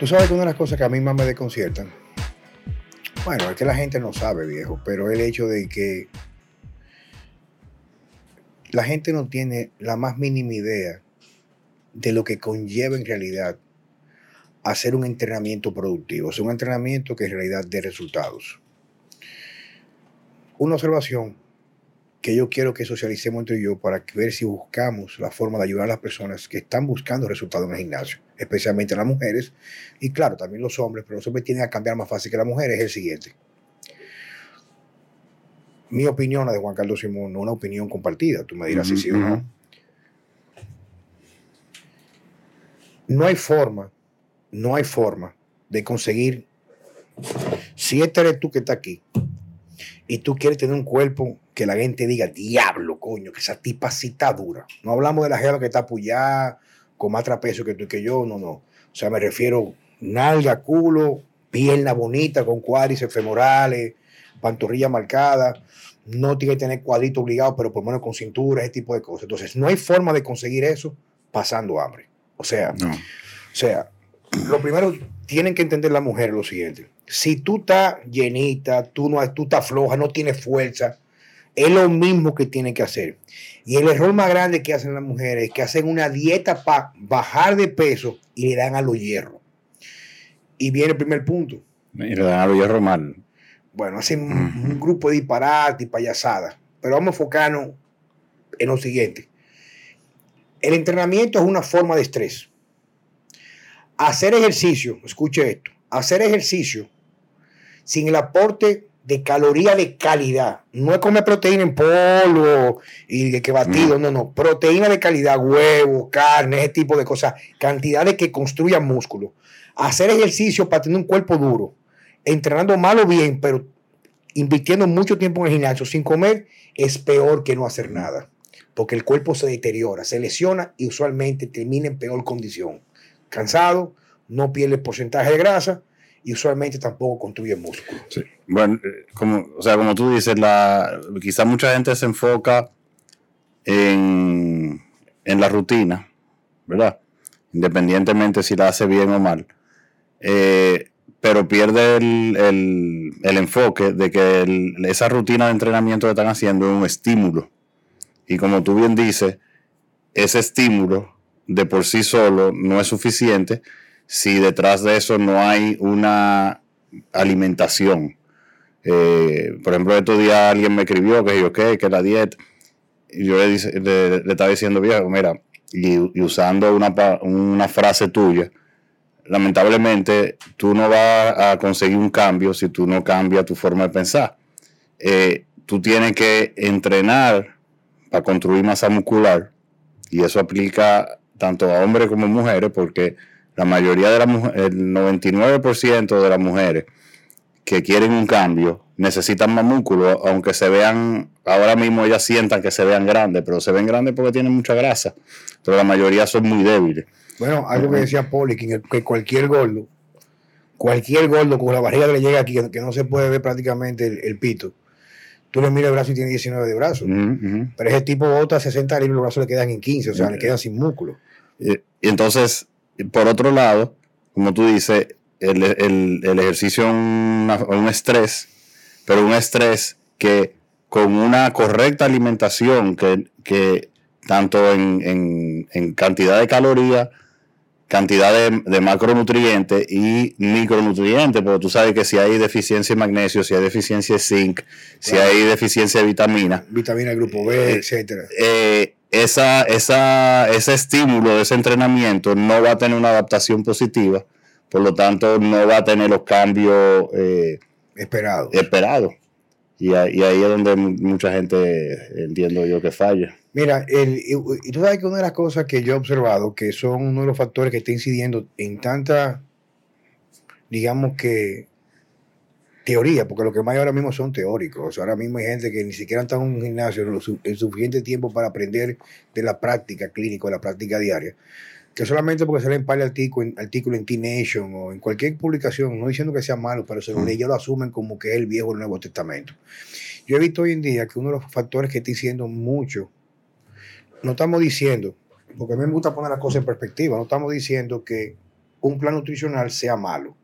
Tú sabes que una de las cosas que a mí más me desconciertan, bueno, es que la gente no sabe, viejo, pero el hecho de que la gente no tiene la más mínima idea de lo que conlleva en realidad hacer un entrenamiento productivo, sea, un entrenamiento que en realidad dé resultados. Una observación que yo quiero que socialicemos entre yo para ver si buscamos la forma de ayudar a las personas que están buscando resultados en el gimnasio, especialmente las mujeres, y claro, también los hombres, pero los hombres tienen a cambiar más fácil que las mujeres, es el siguiente. Mi opinión, la de Juan Carlos Simón, no una opinión compartida, tú me dirás si sí o no. No hay forma, no hay forma de conseguir, si este eres tú que está aquí, y tú quieres tener un cuerpo que la gente diga, diablo, coño, que esa tipa sí está dura. No hablamos de la jeva que está apoyada con más trapecio que tú y que yo, no, no. O sea, me refiero nalga, culo, pierna bonita con cuádriceps femorales, pantorrilla marcada. No tiene que tener cuadrito obligado, pero por lo menos con cintura, ese tipo de cosas. Entonces, no hay forma de conseguir eso pasando hambre. O sea, o sea, lo primero, tienen que entender las mujeres lo siguiente. Si tú estás llenita, tú, no, tú estás floja, no tienes fuerza, es lo mismo que tienen que hacer. Y el error más grande que hacen las mujeres es que hacen una dieta para bajar de peso y le dan a los hierros. Y viene el primer punto. Y le dan a los hierros mal. Bueno, hacen un, grupo de disparate y payasadas. Pero vamos a enfocarnos en lo siguiente. El entrenamiento es una forma de estrés. Hacer ejercicio, escuche esto, hacer ejercicio sin el aporte de caloría de calidad. No es comer proteína en polvo y de que batido, no, no. Proteína de calidad, huevo, carne, ese tipo de cosas. Cantidades que construyan músculo. Hacer ejercicio para tener un cuerpo duro. Entrenando mal o bien, pero invirtiendo mucho tiempo en el gimnasio sin comer es peor que no hacer nada. Porque el cuerpo se deteriora, se lesiona y usualmente termina en peor condición. Cansado, no pierde porcentaje de grasa y usualmente tampoco construye músculo. Bueno, eh, como, o sea, como tú dices, la, quizá mucha gente se enfoca en, la rutina, ¿verdad? Independientemente si la hace bien o mal. Eh, pero pierde el, enfoque de que esa rutina de entrenamiento que están haciendo es un estímulo. Y como tú bien dices, ese estímulo de por sí solo no es suficiente si detrás de eso no hay una alimentación. Eh, por ejemplo, estos días alguien me escribió que yo que la dieta. Y yo le, estaba diciendo, viejo, mira, y, usando una, una, frase tuya, lamentablemente tú no vas a conseguir un cambio si tú no cambias tu forma de pensar. Eh, tú tienes que entrenar para construir masa muscular y eso aplica tanto a hombres como a mujeres porque la mayoría de las mujeres, el 99% de las mujeres que quieren un cambio necesitan más músculo, aunque se vean, ahora mismo ellas sientan que se vean grandes, pero se ven grandes porque tienen mucha grasa, pero la mayoría son muy débiles. Bueno, algo que decía Poli, que, cualquier gordo, cualquier gordo con la barriga que le llega aquí, que, no se puede ver prácticamente el, pito, tú le miras el brazo y tiene 19 de brazos, pero ese tipo bota 60 libras y los brazos le quedan en 15, o sea, le quedan sin músculo. y entonces, por otro lado, como tú dices, el, ejercicio es un, estrés, pero un estrés que con una correcta alimentación, que, tanto en, cantidad de calorías, cantidad de, macronutrientes y micronutrientes, porque tú sabes que si hay deficiencia de magnesio, si hay deficiencia de zinc, si hay deficiencia de vitamina. Vitamina grupo B, eh, etcétera. Eh, esa, esa, ese estímulo ese entrenamiento no va a tener una adaptación positiva, por lo tanto no va a tener los cambios eh, esperados. Y, ahí es donde mucha gente entiendo yo que falla. Mira, y, tú sabes que una de las cosas que yo he observado, que son uno de los factores que está incidiendo en tanta, digamos que, teoría, porque lo que más hay ahora mismo son teóricos. ahora mismo hay gente que ni siquiera está en un gimnasio el suficiente tiempo para aprender de la práctica clínica, de la práctica diaria. Que solamente porque se leen par artículo, artículo en T-Nation o en cualquier publicación, no diciendo que sea malo, pero según ellos lo asumen como que es el viejo o el Nuevo Testamento. Yo he visto hoy en día que uno de los factores que está diciendo mucho, no estamos diciendo, porque a mí me gusta poner las cosas en perspectiva, no estamos diciendo que un plan nutricional sea malo.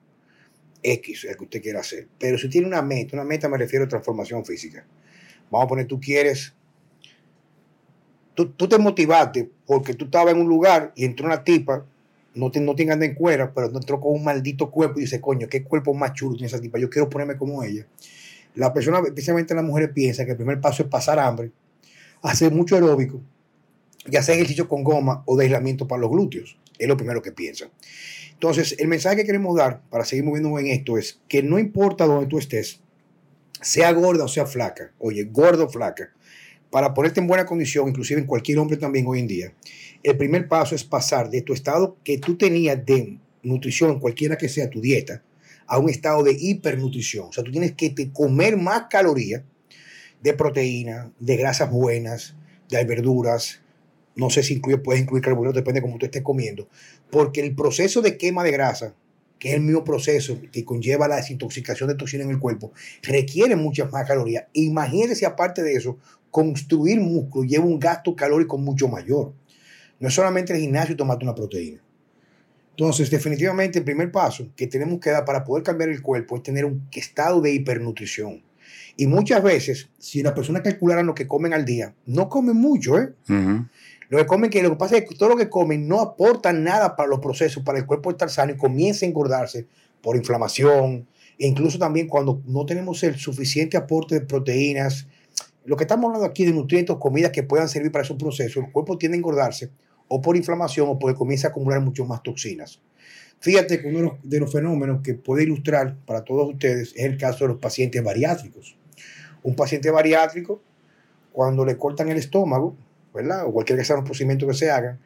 X, el que usted quiera hacer. Pero si tiene una meta, una meta me refiero a transformación física. Vamos a poner, tú quieres, tú, tú te motivaste porque tú estabas en un lugar y entró una tipa, no te, no en cuera, pero entró con un maldito cuerpo y dice, coño, qué cuerpo más chulo tiene esa tipa, yo quiero ponerme como ella. La persona, especialmente las mujeres, piensa que el primer paso es pasar hambre, hacer mucho aeróbico y hacer ejercicio con goma o de aislamiento para los glúteos. Es lo primero que piensan. Entonces, el mensaje que queremos dar para seguir moviéndonos en esto es que no importa dónde tú estés, sea gorda o sea flaca, oye, gordo o flaca, para ponerte en buena condición, inclusive en cualquier hombre también hoy en día, el primer paso es pasar de tu estado que tú tenías de nutrición, cualquiera que sea tu dieta, a un estado de hipernutrición. O sea, tú tienes que comer más calorías de proteína, de grasas buenas, de verduras. No sé si incluye, puedes incluir carbohidratos, depende de cómo tú estés comiendo. Porque el proceso de quema de grasa, que es el mismo proceso que conlleva la desintoxicación de toxina en el cuerpo, requiere muchas más calorías. Imagínese, aparte de eso, construir músculo lleva un gasto calórico mucho mayor. No es solamente el gimnasio y tomarte una proteína. Entonces, definitivamente, el primer paso que tenemos que dar para poder cambiar el cuerpo es tener un estado de hipernutrición. Y muchas veces, si las personas calcularan lo que comen al día, no comen mucho, ¿eh? Lo que comen, que lo que pasa es que todo lo que comen no aporta nada para los procesos, para el cuerpo estar sano y comienza a engordarse por inflamación. E incluso también cuando no tenemos el suficiente aporte de proteínas, lo que estamos hablando aquí de nutrientes, comidas que puedan servir para esos procesos, el cuerpo tiende a engordarse o por inflamación o porque comienza a acumular mucho más toxinas. Fíjate que uno de los fenómenos que puede ilustrar para todos ustedes es el caso de los pacientes bariátricos. Un paciente bariátrico, cuando le cortan el estómago, O cualquier que sea un procedimiento que se hagan,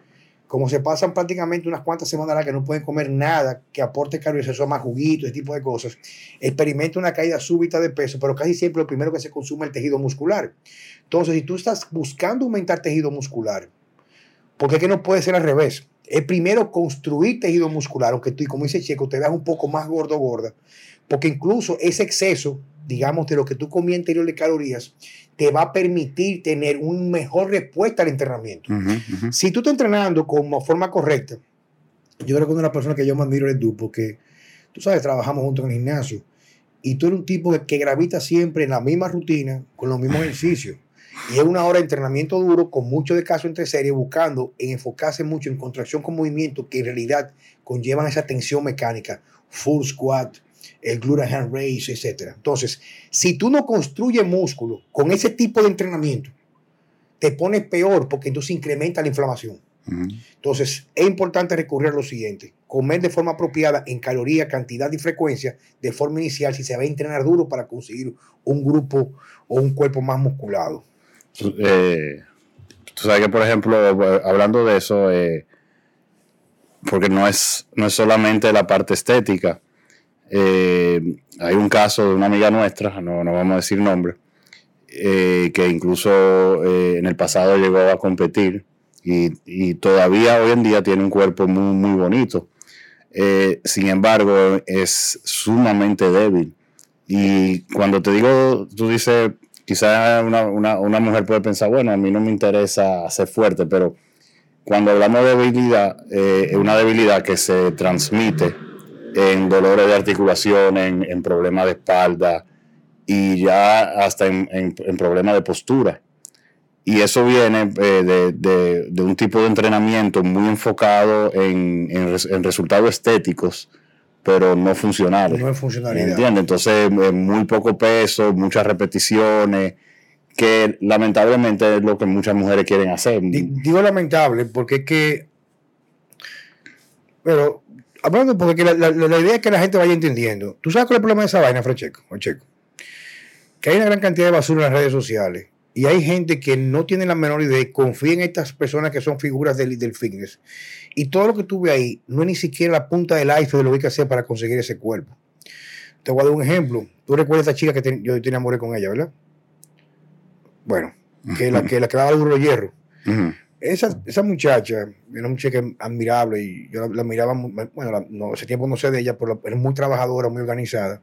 como se pasan prácticamente unas cuantas semanas la que no pueden comer nada que aporte calorías, eso más juguitos, ese tipo de cosas, experimenta una caída súbita de peso, pero casi siempre lo primero que se consume es el tejido muscular. Entonces, si tú estás buscando aumentar tejido muscular, porque que no puede ser al revés. Es primero construir tejido muscular, aunque tú, como dice Checo, te veas un poco más gordo gorda, porque incluso ese exceso, digamos, de lo que tú comías anterior de calorías, te va a permitir tener una mejor respuesta al entrenamiento. Si tú estás entrenando como forma correcta, yo creo que una de las personas que yo más admiro eres tú, porque tú sabes, trabajamos juntos en el gimnasio, y tú eres un tipo que gravita siempre en la misma rutina, con los mismos ejercicios. Y es una hora de entrenamiento duro con mucho de caso entre series, buscando en enfocarse mucho en contracción con movimiento que en realidad conllevan esa tensión mecánica, full squat, el glute hand raise, etc. Entonces, si tú no construyes músculo con ese tipo de entrenamiento, te pones peor porque entonces incrementa la inflamación. Entonces, es importante recurrir a lo siguiente: comer de forma apropiada en caloría, cantidad y frecuencia de forma inicial si se va a entrenar duro para conseguir un grupo o un cuerpo más musculado. Eh, tú sabes que, por ejemplo, hablando de eso, eh, porque no es, no es solamente la parte estética. Eh, hay un caso de una amiga nuestra, no, vamos a decir nombre, que incluso en el pasado llegó a competir y, todavía hoy en día tiene un cuerpo muy, muy bonito. sin embargo, es sumamente débil. Y cuando te digo, tú dices, quizás una, mujer puede pensar, bueno, a mí no me interesa ser fuerte, pero cuando hablamos de debilidad, eh, es una debilidad que se transmite en dolores de articulación, en, problemas de espalda y ya hasta en, problemas de postura. Y eso viene eh, de, un tipo de entrenamiento muy enfocado en, resultados estéticos pero no funcionales. No es funcionalidad. ¿Entiendes? Entonces, eh, muy poco peso, muchas repeticiones, que lamentablemente es lo que muchas mujeres quieren hacer. Digo lamentable porque es que, pero hablando porque la, idea es que la gente vaya entendiendo. ¿Tú sabes cuál es el problema de esa vaina? Checo? Que hay una gran cantidad de basura en las redes sociales y hay gente que no tiene la menor idea y confía en estas personas que son figuras del, del fitness. Y todo lo que tuve ahí no es ni siquiera la punta del iceberg de lo que hay que hacer para conseguir ese cuerpo. Te voy a dar un ejemplo. Tú recuerdas a esa chica que yo tenía amor con ella, ¿verdad? Bueno, que la que, la que daba duro hierro. Esa, esa muchacha una muchacha admirable y yo la, miraba, bueno, no, ese tiempo no sé de ella, pero era muy trabajadora, muy organizada.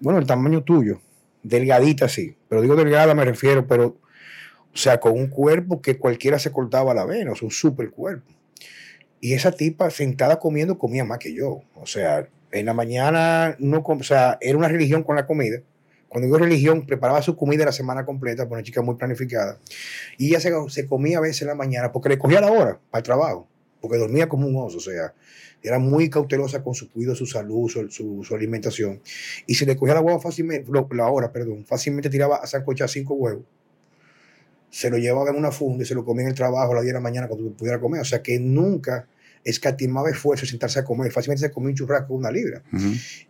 Bueno, el tamaño tuyo delgadita sí, pero digo delgada me refiero, pero, o sea, con un cuerpo que cualquiera se cortaba la vena, o sea, un super cuerpo. Y esa tipa sentada comiendo comía más que yo. O sea, en la mañana no, o sea, era una religión con la comida. Cuando digo religión, preparaba su comida la semana completa, por una chica muy planificada. Y ella se, comía a veces en la mañana porque le cogía la hora para el trabajo, porque dormía como un oso, o sea, era muy cautelosa con su cuidado, su salud, su, alimentación. Y si le cogía la hueva fácilmente, la hora, perdón, fácilmente tiraba a sancochar cinco huevos. Se lo llevaba en una funda y se lo comía en el trabajo a las 10 de la mañana cuando pudiera comer. O sea que nunca escatimaba esfuerzo sentarse a comer. Fácilmente se comía un churrasco una libra.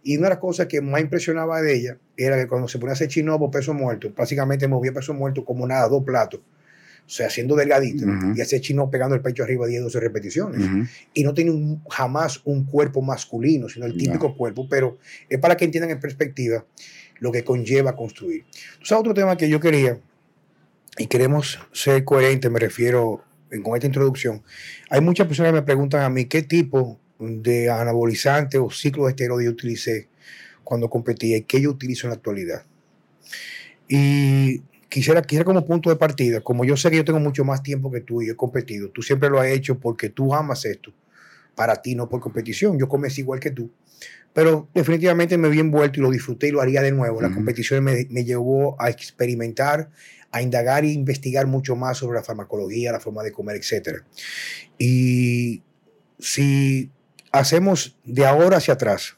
Y una de las cosas que más impresionaba de ella era que cuando se ponía a hacer chinobo peso muerto, básicamente movía peso muerto como nada, dos platos. O sea, siendo delgadito y hacer chino pegando el pecho arriba 10, 12 repeticiones. Y no tenía jamás un cuerpo masculino, sino el típico cuerpo, pero es para que entiendan en perspectiva lo que conlleva construir. Entonces, otro tema que yo quería, y queremos ser coherentes, me refiero con esta introducción, hay muchas personas que me preguntan a mí qué tipo de anabolizante o ciclo de esteroide utilicé cuando competía y qué yo utilizo en la actualidad. Y quisiera, quisiera como punto de partida, como yo sé que yo tengo mucho más tiempo que tú y he competido, tú siempre lo has hecho porque tú amas esto, para ti, no por competición. Yo comencé igual que tú, pero definitivamente me vi envuelto y lo disfruté y lo haría de nuevo. La competición me, me, llevó a experimentar, a indagar e investigar mucho más sobre la farmacología, la forma de comer, etc. Y si hacemos de ahora hacia atrás,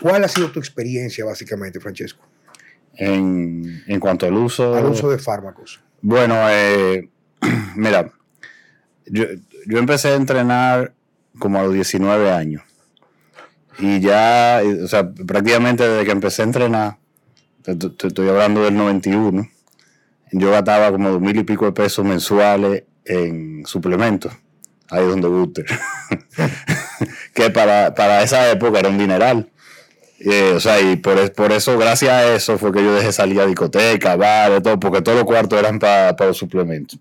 ¿cuál ha sido tu experiencia básicamente, Francesco? En, en cuanto al uso... Al uso de fármacos. Bueno, eh, mira, yo, yo empecé a entrenar como a los 19 años. Y ya, o sea, prácticamente desde que empecé a entrenar, te estoy hablando del 91, yo gastaba como dos mil y pico de pesos mensuales en suplementos. Ahí donde guste. que para, para, esa época era un dineral. Eh, o sea, y por, por, eso, gracias a eso, fue que yo dejé salir a discoteca, bar, todo, porque todos los cuartos eran para, para los suplementos.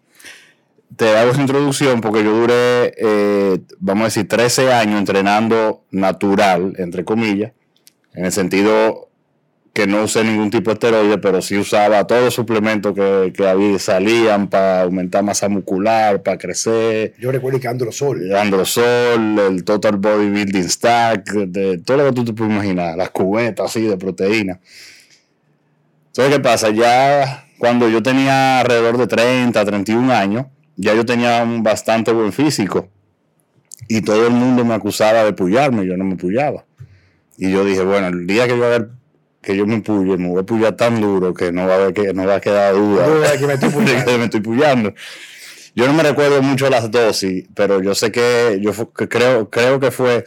Te hago esa introducción porque yo duré, eh, vamos a decir, 13 años entrenando natural, entre comillas, en el sentido que no usé ningún tipo de esteroide, pero sí usaba todos los suplementos que, que había, salían para aumentar masa muscular, para crecer. Yo recuerdo que Androsol. Androsol, el Total Bodybuilding Stack, de, todo lo que tú te puedes imaginar, las cubetas así de proteína. Entonces, ¿qué pasa? Ya cuando yo tenía alrededor de 30, 31 años, ya yo tenía un bastante buen físico. Y todo el mundo me acusaba de pullarme, yo no me pullaba. Y yo dije, bueno, el día que yo a que yo me puye, me voy a pullar tan duro que no va a, que, no va a quedar duda de que me estoy puyando. me estoy puyando. Yo no me recuerdo mucho las dosis, pero yo sé que yo creo, creo que fue,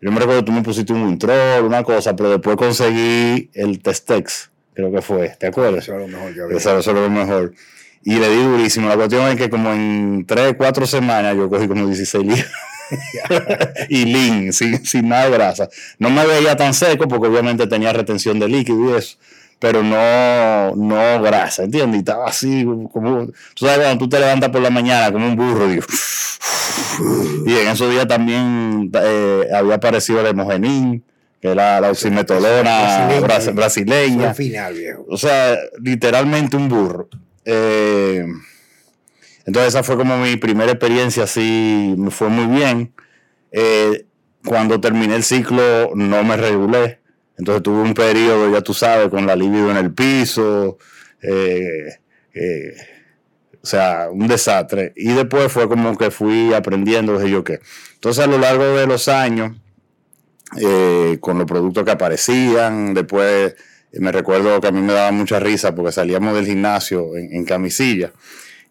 yo me recuerdo que tú me pusiste un Wintrol, una cosa, pero después conseguí el Testex, creo que fue, ¿te acuerdas? Eso era lo mejor que había. Eso era lo mejor. Y le di durísimo. La cuestión es que como en 3, 4 semanas yo cogí como 16 libras. y lean, sin, sin nada de grasa. No me veía tan seco porque obviamente tenía retención de líquido y eso, pero no, no grasa, ¿entiendes? Y estaba así, como, tú sabes, cuando tú te levantas por la mañana como un burro, digo, y en esos días también eh, había aparecido el hemogenín, que era la oximetolona brasileña. O sea, literalmente un burro. Eh, entonces esa fue como mi primera experiencia, así me fue muy bien. Eh, cuando terminé el ciclo no me regulé, entonces tuve un periodo, ya tú sabes, con la libido en el piso, eh, eh, o sea, un desastre. Y después fue como que fui aprendiendo, dije yo qué. Entonces a lo largo de los años, con los productos que aparecían, después me recuerdo que a mí me daba mucha risa porque salíamos del gimnasio en, en camisilla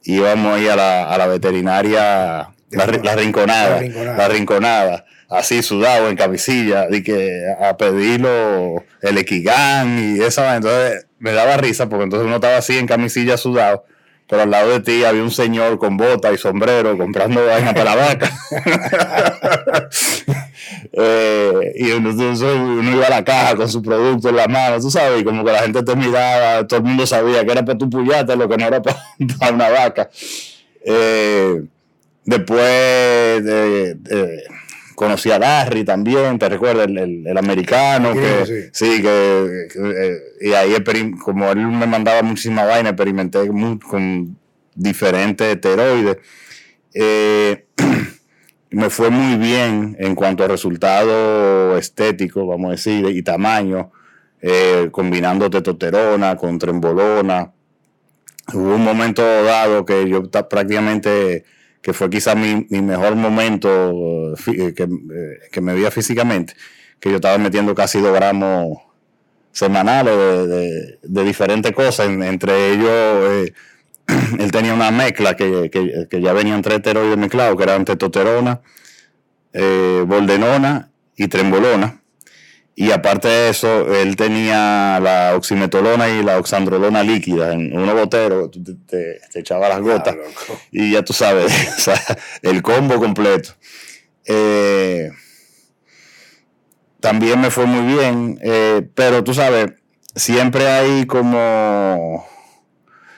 íbamos ahí a la, a la veterinaria, la, rinconada, la rinconada, así sudado en camisilla, y que a pedirlo el equigán y esa, entonces me daba risa porque entonces uno estaba así en camisilla sudado pero al lado de ti había un señor con bota y sombrero comprando vaina para la vaca. Eh, y uno, iba a la caja con su producto en la mano, tú sabes, y como que la gente te miraba, todo el mundo sabía que era para tu puyate, lo que no era para, una vaca. Eh, después de conocí a Larry también, te recuerdas, el, americano, que sí, que, eh, y ahí como él me mandaba muchísima vaina, experimenté con diferentes esteroides. Me fue muy bien en cuanto a resultado estético, vamos a decir, y tamaño, eh, combinando testosterona con trembolona. Hubo un momento dado que yo prácticamente, que fue quizás mi, mejor momento eh, que, eh, que, me veía físicamente, que yo estaba metiendo casi dos gramos semanales de, de, diferentes cosas, entre ellos él tenía una mezcla que, ya venían tres esteroides mezclados, que eran testosterona, eh, boldenona y trembolona. Y aparte de eso, él tenía la oximetolona y la oxandrolona líquida en uno botero, te, echaba las gotas. y ya tú sabes, el combo completo. Eh, también me fue muy bien, eh, pero tú sabes, siempre hay como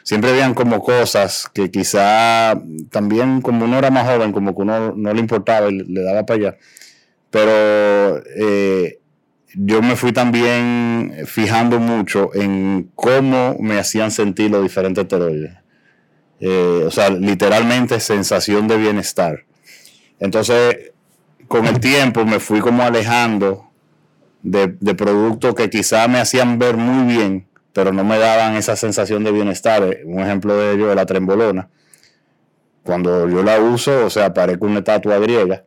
siempre habían como cosas que quizá también como uno era más joven, como que uno no le importaba y le daba para allá. Pero eh, yo me fui también fijando mucho en cómo me hacían sentir los diferentes esteroides. Eh, o sea, literalmente sensación de bienestar. Entonces, con el tiempo me fui como alejando de, de productos que quizá me hacían ver muy bien, pero no me daban esa sensación de bienestar. Un ejemplo de ello es la trembolona. Cuando yo la uso, o sea, parezco una estatua griega,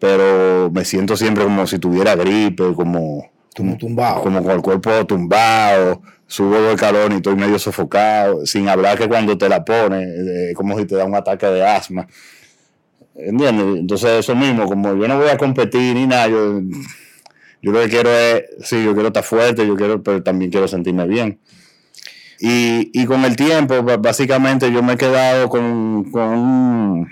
pero me siento siempre como si tuviera gripe, como, como tumbado. Como con el cuerpo tumbado, subo del calor y estoy medio sofocado, sin hablar que cuando te la pones, eh, como si te da un ataque de asma. ¿Entiendes? Entonces eso mismo, como yo no voy a competir ni nada, yo yo lo que quiero es, sí, yo quiero estar fuerte, yo quiero, pero también quiero sentirme bien. Y, con el tiempo, básicamente yo me he quedado con, con,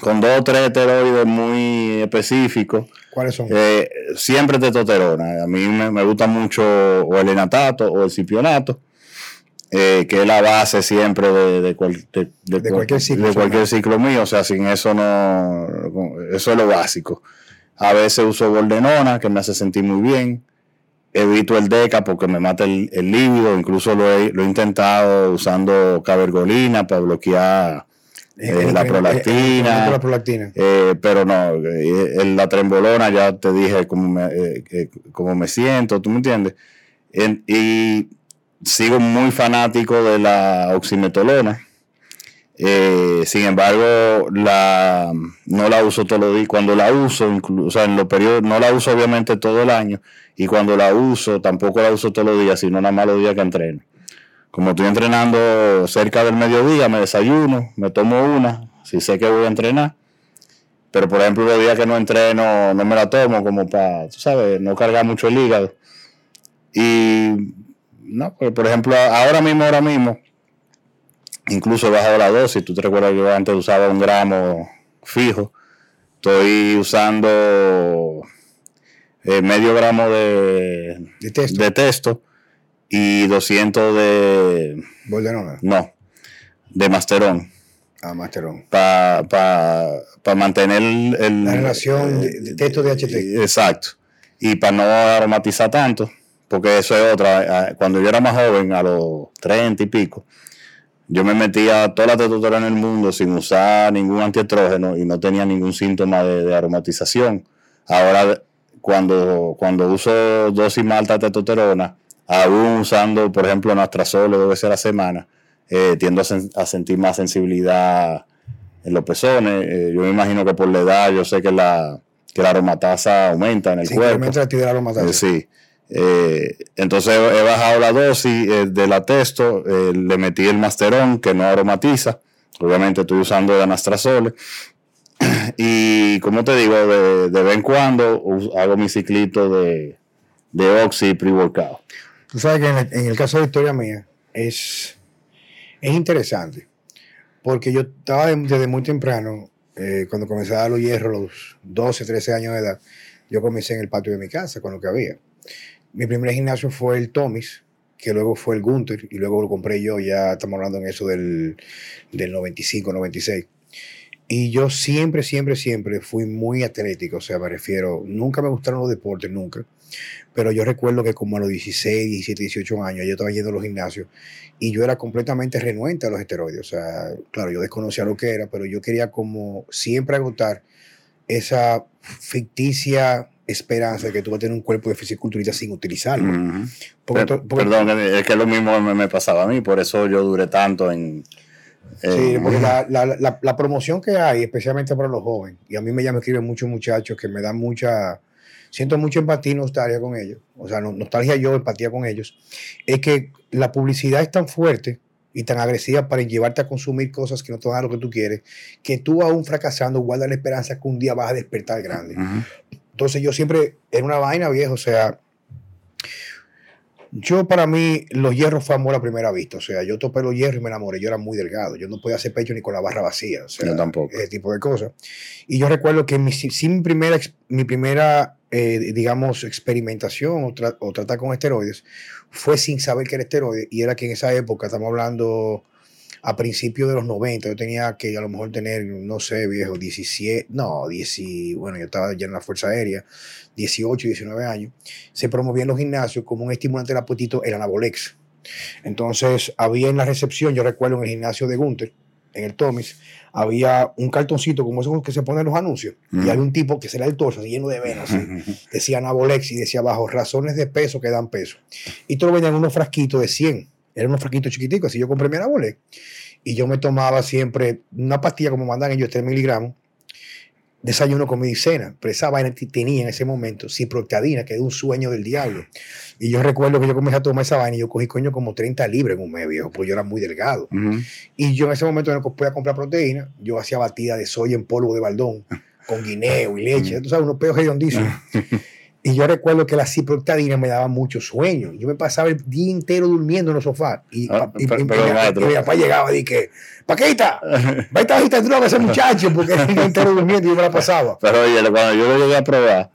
con dos o tres esteroides muy específicos. ¿Cuáles son? Eh, siempre testosterona. A mí me, gusta mucho o el enatato o el cipionato. Eh, que es la base siempre de, de, cualquier ciclo, de cualquier ciclo mío. O sea, sin eso no. Eso es lo básico. A veces uso Goldenona, que me hace sentir muy bien. Evito el DECA porque me mata el, el líbido. Incluso lo he, intentado usando cabergolina para bloquear eh, la prolactina. Eh, pero no, eh, la trembolona ya te dije cómo me, me siento, ¿tú me entiendes? y sigo muy fanático de la oximetolona eh, sin embargo, la, no la uso todos los días. Cuando la uso, o sea, en los periodos, no la uso obviamente todo el año. Y cuando la uso, tampoco la uso todos los días, sino nada más los días que entreno. Como estoy entrenando cerca del mediodía, me desayuno, me tomo una, si sé que voy a entrenar. Pero por ejemplo, los días que no entreno, no me la tomo como para, tú sabes, no cargar mucho el hígado. Y, no, pues, por ejemplo, ahora mismo, ahora mismo, Incluso he bajado la dosis. Tú te recuerdas que yo antes usaba un gramo fijo. Estoy usando eh, medio gramo de, de, testo. y 200 de... ¿Boldenona? No, de Masterón. Ah, Masterón. Para pa, mantener el, La relación de, testo de HT. Exacto. Y para no aromatizar tanto, porque eso es otra. Eh, cuando yo era más joven, a los 30 y pico, yo me metía toda la testosterona en el mundo sin usar ningún antiestrógeno y no tenía ningún síntoma de, aromatización. Ahora, cuando, cuando uso dosis más alta de testosterona, aún usando, por ejemplo, Nastrazol dos veces a la semana, eh, tiendo a, sentir más sensibilidad en los pezones. Eh, yo me imagino que por la edad, yo sé que la, que la aromatasa aumenta en el cuerpo. Aumenta la aromatasa. Eh, sí. Eh, entonces he bajado la dosis eh, de la testo, eh, le metí el masterón que no aromatiza, obviamente estoy usando el anastrazole. Y como te digo, de, vez en cuando hago mi ciclito de, de oxi pre-workout. Tú sabes que en el, caso de historia mía es, es interesante, porque yo estaba desde muy temprano, cuando comencé a dar los hierros, los 12, 13 años de edad, yo comencé en el patio de mi casa con lo que había. Mi primer gimnasio fue el Tomis, que luego fue el Gunter, y luego lo compré yo, ya estamos hablando en eso del, del 95, 96. Y yo siempre, siempre, siempre fui muy atlético, o sea, me refiero, nunca me gustaron los deportes, nunca. Pero yo recuerdo que como a los 16, 17, 18 años yo estaba yendo a los gimnasios y yo era completamente renuente a los esteroides. O sea, claro, yo desconocía lo que era, pero yo quería como siempre agotar esa ficticia esperanza de que tú vas a tener un cuerpo de fisiculturista sin utilizarlo. Porque porque- Perdón, es que lo mismo me, me pasaba a mí, por eso yo duré tanto en... Sí, porque la, la- la- la promoción que hay, especialmente para los jóvenes, y a mí me llaman, escriben muchos muchachos que me dan mucha, siento mucha empatía y nostalgia con ellos, o sea, no- nostalgia yo, empatía con ellos, es que la publicidad es tan fuerte y tan agresiva para llevarte a consumir cosas que no te dan lo que tú quieres, que tú aún fracasando guardas la esperanza que un día vas a despertar grande. Entonces yo siempre, era una vaina vieja, o sea, yo para mí los hierros fue amor a primera vista, o sea, yo topé los hierros y me enamoré, yo era muy delgado, yo no podía hacer pecho ni con la barra vacía, o sea, Yo tampoco. ese tipo de cosas. Y yo recuerdo que mi, mi primera, mi primera eh, digamos, experimentación o, tra- o tratar con esteroides fue sin saber que era esteroide y era que en esa época, estamos hablando a principios de los 90, yo tenía que a lo mejor tener, no sé, viejo, 17, no, 10, y- bueno, yo estaba ya en la Fuerza Aérea, 18, 19 años, se promovía en los gimnasios como un estimulante del apetito el anabolex. Entonces, había en la recepción, yo recuerdo en el gimnasio de Gunther, en el Tomis, había un cartoncito como esos que se ponen en los anuncios, y había un tipo que se le da el torso lleno de venas, decía Anabolex y decía abajo, razones de peso que dan peso. Y todo lo vendían unos frasquitos de 100. Eran unos frasquitos chiquiticos. Así yo compré mi Anabolex. Y yo me tomaba siempre una pastilla, como mandan ellos, 3 miligramos, desayuno, comida y cena. Pero esa vaina tenía en ese momento ciproctadina, que era un sueño del diablo. Y yo recuerdo que yo comencé a tomar esa vaina y yo cogí coño como 30 libras en un mes, viejo, porque yo era muy delgado. Ujú. Y yo en ese momento no podía comprar proteína. Yo hacía batida de soya en polvo de baldón, con guineo y leche. Tú sabes, unos pedos redondísimos. Y yo recuerdo que la ciproctadina me daba mucho sueño. Yo me pasaba el día entero durmiendo en los sofás. Y, Ah, y- pero- y- pero, y- mi papá llegaba y dije, Paquita, vete a esta droga a ese muchacho, porque el día entero durmiendo y yo me la pasaba. Pero oye, cuando yo lo llegué a probar,